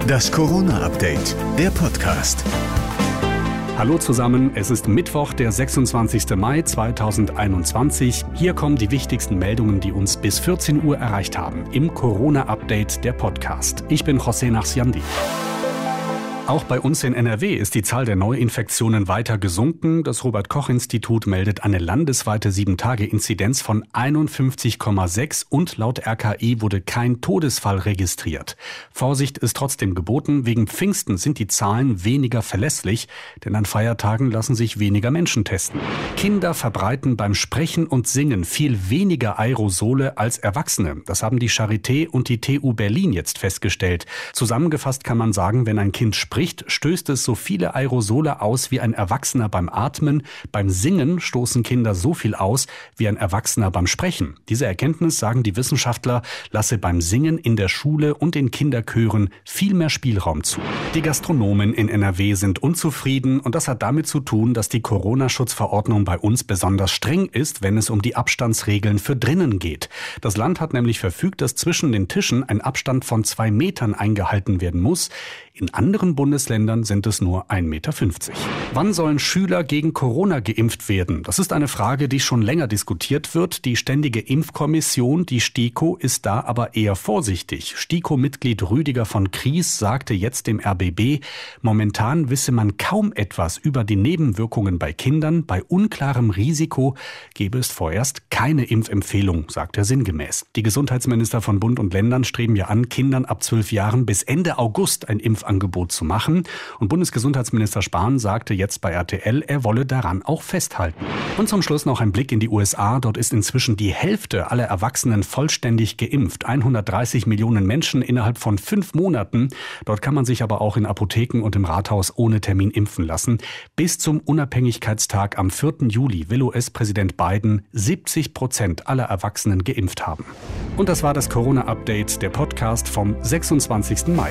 Das Corona-Update, der Podcast. Hallo zusammen, es ist Mittwoch, der 26. Mai 2021. Hier kommen die wichtigsten Meldungen, die uns bis 14 Uhr erreicht haben im Corona-Update, der Podcast. Ich bin José Nachsiandi. Auch bei uns in NRW ist die Zahl der Neuinfektionen weiter gesunken. Das Robert Koch Institut meldet eine landesweite 7-Tage-Inzidenz von 51,6 und laut RKI wurde kein Todesfall registriert. Vorsicht ist trotzdem geboten. Wegen Pfingsten sind die Zahlen weniger verlässlich, denn an Feiertagen lassen sich weniger Menschen testen. Kinder verbreiten beim Sprechen und Singen viel weniger Aerosole als Erwachsene. Das haben die Charité und die TU Berlin jetzt festgestellt. Zusammengefasst kann man sagen, wenn ein Kind spricht, stößt es so viele Aerosole aus wie ein Erwachsener beim Atmen. Beim Singen stoßen Kinder so viel aus wie ein Erwachsener beim Sprechen. Diese Erkenntnis, sagen die Wissenschaftler, lasse beim Singen in der Schule und in Kinderchören viel mehr Spielraum zu. Die Gastronomen in NRW sind unzufrieden und das hat damit zu tun, dass die Corona-Schutzverordnung bei uns besonders streng ist, wenn es um die Abstandsregeln für drinnen geht. Das Land hat nämlich verfügt, dass zwischen den Tischen ein Abstand von zwei Metern eingehalten werden muss. In anderen Bundesländern sind es nur 1,50 Meter. Wann sollen Schüler gegen Corona geimpft werden? Das ist eine Frage, die schon länger diskutiert wird. Die Ständige Impfkommission, die STIKO, ist da aber eher vorsichtig. STIKO-Mitglied Rüdiger von Kries sagte jetzt dem RBB, momentan wisse man kaum etwas über die Nebenwirkungen bei Kindern. Bei unklarem Risiko gebe es vorerst keine Impfempfehlung, sagt er sinngemäß. Die Gesundheitsminister von Bund und Ländern streben ja an, Kindern ab zwölf Jahren bis Ende August ein Impf Impfangebot zu machen. Und Bundesgesundheitsminister Spahn sagte jetzt bei RTL, er wolle daran auch festhalten. Und zum Schluss noch ein Blick in die USA. Dort ist inzwischen die Hälfte aller Erwachsenen vollständig geimpft. 130 Millionen Menschen innerhalb von fünf Monaten. Dort kann man sich aber auch in Apotheken und im Rathaus ohne Termin impfen lassen. Bis zum Unabhängigkeitstag am 4. Juli will US-Präsident Biden 70 Prozent aller Erwachsenen geimpft haben. Und das war das Corona-Update, der Podcast vom 26. Mai.